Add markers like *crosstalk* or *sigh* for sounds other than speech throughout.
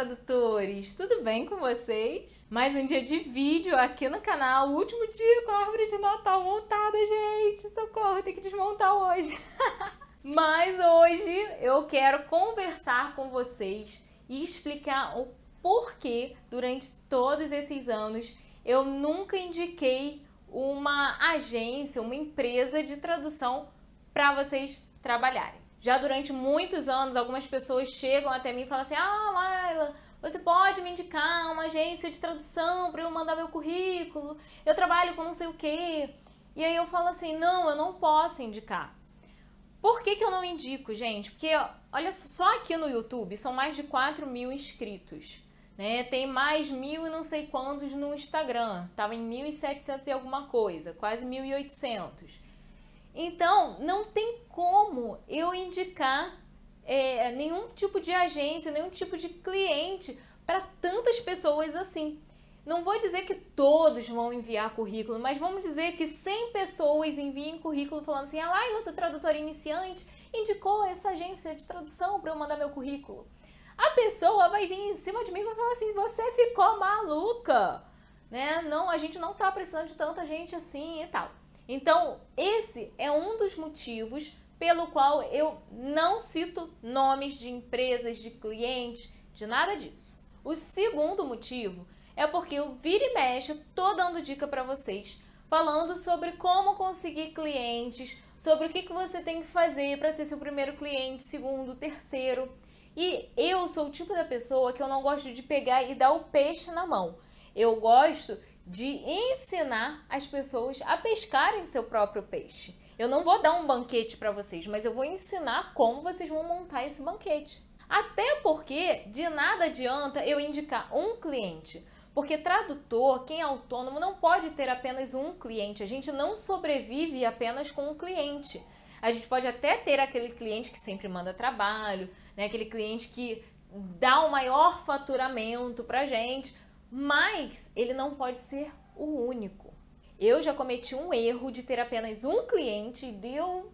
tradutores! Tudo bem com vocês? Mais um dia de vídeo aqui no canal, o último dia com a árvore de Natal montada, gente! Socorro, tem que desmontar hoje! *laughs* Mas hoje eu quero conversar com vocês e explicar o porquê, durante todos esses anos, eu nunca indiquei uma agência, uma empresa de tradução para vocês trabalharem. Já durante muitos anos, algumas pessoas chegam até mim e falam assim: Ah, Laila, você pode me indicar uma agência de tradução para eu mandar meu currículo? Eu trabalho com não sei o quê. E aí eu falo assim: Não, eu não posso indicar. Por que, que eu não indico, gente? Porque, olha só aqui no YouTube são mais de 4 mil inscritos. Né? Tem mais mil e não sei quantos no Instagram. Tava em 1.700 e alguma coisa, quase 1.800. Então, não tem como eu indicar é, nenhum tipo de agência, nenhum tipo de cliente para tantas pessoas assim. Não vou dizer que todos vão enviar currículo, mas vamos dizer que 100 pessoas enviem currículo falando assim: ah, Laila, tu tradutora iniciante, indicou essa agência de tradução para eu mandar meu currículo. A pessoa vai vir em cima de mim e vai falar assim: você ficou maluca, né? Não, a gente não tá precisando de tanta gente assim e tal. Então, esse é um dos motivos pelo qual eu não cito nomes de empresas, de clientes, de nada disso. O segundo motivo é porque eu vira e mexe, tô dando dica para vocês, falando sobre como conseguir clientes, sobre o que, que você tem que fazer para ter seu primeiro cliente, segundo, terceiro. E eu sou o tipo da pessoa que eu não gosto de pegar e dar o peixe na mão. Eu gosto de ensinar as pessoas a pescarem seu próprio peixe. Eu não vou dar um banquete para vocês, mas eu vou ensinar como vocês vão montar esse banquete. Até porque de nada adianta eu indicar um cliente. Porque tradutor, quem é autônomo, não pode ter apenas um cliente. A gente não sobrevive apenas com um cliente. A gente pode até ter aquele cliente que sempre manda trabalho, né? aquele cliente que dá o maior faturamento pra gente, mas ele não pode ser o único. Eu já cometi um erro de ter apenas um cliente e deu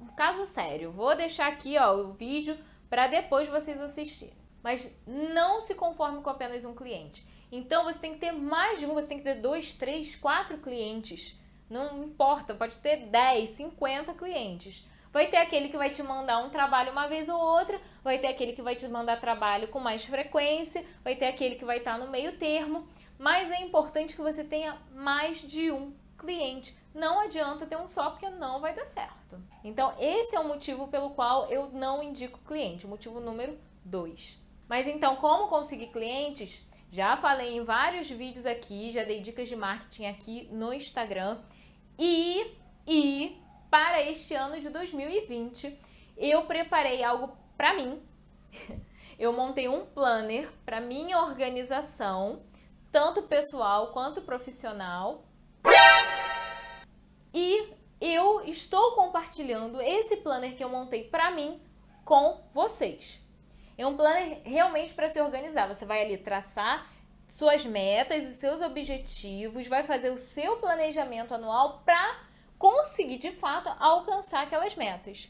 um caso sério. Vou deixar aqui ó, o vídeo para depois vocês assistirem. Mas não se conforme com apenas um cliente. Então você tem que ter mais de um, você tem que ter dois, três, quatro clientes. Não importa, pode ter 10, 50 clientes. Vai ter aquele que vai te mandar um trabalho uma vez ou outra, vai ter aquele que vai te mandar trabalho com mais frequência, vai ter aquele que vai estar no meio termo, mas é importante que você tenha mais de um cliente. Não adianta ter um só porque não vai dar certo. Então, esse é o motivo pelo qual eu não indico cliente, motivo número 2. Mas então, como conseguir clientes? Já falei em vários vídeos aqui, já dei dicas de marketing aqui no Instagram. E, e para este ano de 2020, eu preparei algo para mim. *laughs* Eu montei um planner para minha organização, tanto pessoal quanto profissional. E eu estou compartilhando esse planner que eu montei para mim com vocês. É um planner realmente para se organizar. Você vai ali traçar suas metas, os seus objetivos, vai fazer o seu planejamento anual para conseguir de fato alcançar aquelas metas.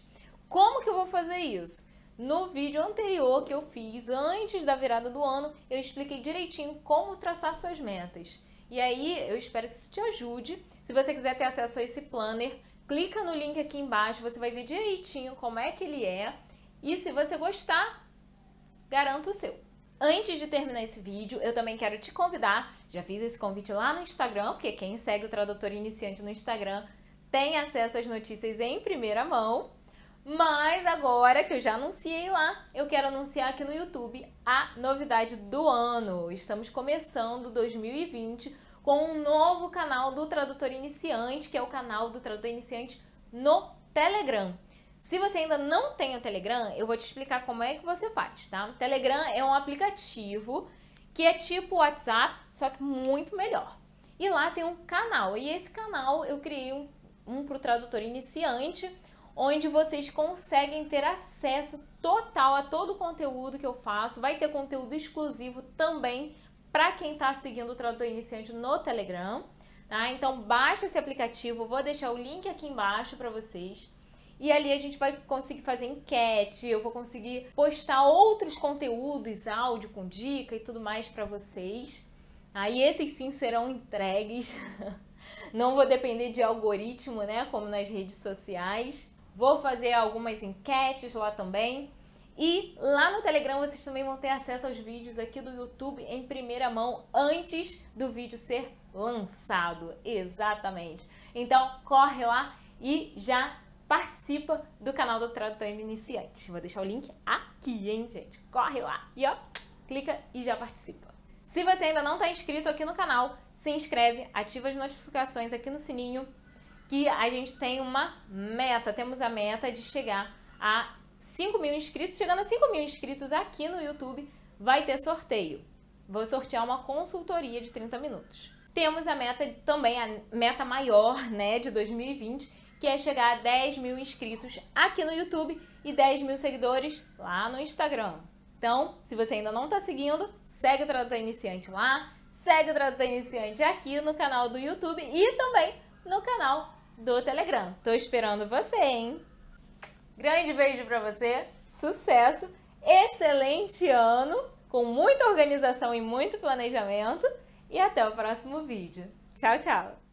Como que eu vou fazer isso? No vídeo anterior que eu fiz antes da virada do ano, eu expliquei direitinho como traçar suas metas. E aí eu espero que isso te ajude. Se você quiser ter acesso a esse planner, clica no link aqui embaixo, você vai ver direitinho como é que ele é. E se você gostar, garanto o seu. Antes de terminar esse vídeo, eu também quero te convidar, já fiz esse convite lá no Instagram, porque quem segue o Tradutor Iniciante no Instagram tem acesso às notícias em primeira mão. Mas agora que eu já anunciei lá, eu quero anunciar aqui no YouTube a novidade do ano. Estamos começando 2020 com um novo canal do Tradutor Iniciante, que é o canal do Tradutor Iniciante no Telegram. Se você ainda não tem o Telegram, eu vou te explicar como é que você faz, tá? O Telegram é um aplicativo que é tipo WhatsApp, só que muito melhor. E lá tem um canal, e esse canal eu criei um um para o tradutor iniciante, onde vocês conseguem ter acesso total a todo o conteúdo que eu faço. Vai ter conteúdo exclusivo também para quem está seguindo o tradutor iniciante no Telegram. Tá? Então baixa esse aplicativo, vou deixar o link aqui embaixo para vocês. e ali a gente vai conseguir fazer enquete, eu vou conseguir postar outros conteúdos, áudio com dica e tudo mais para vocês. Aí esses sim serão entregues. *laughs* Não vou depender de algoritmo, né, como nas redes sociais. Vou fazer algumas enquetes lá também. E lá no Telegram vocês também vão ter acesso aos vídeos aqui do YouTube em primeira mão antes do vídeo ser lançado. Exatamente. Então corre lá e já participa do canal do Tradutor Iniciante. Vou deixar o link aqui, hein, gente? Corre lá e ó, clica e já participa. Se você ainda não está inscrito aqui no canal, se inscreve, ativa as notificações aqui no sininho, que a gente tem uma meta. Temos a meta de chegar a 5 mil inscritos. Chegando a 5 mil inscritos aqui no YouTube, vai ter sorteio. Vou sortear uma consultoria de 30 minutos. Temos a meta também, a meta maior, né, de 2020, que é chegar a 10 mil inscritos aqui no YouTube e 10 mil seguidores lá no Instagram. Então, se você ainda não está seguindo, segue o Tradutor Iniciante lá, segue o Tradutor Iniciante aqui no canal do YouTube e também no canal do Telegram. Tô esperando você, hein? Grande beijo para você, sucesso, excelente ano, com muita organização e muito planejamento e até o próximo vídeo. Tchau, tchau!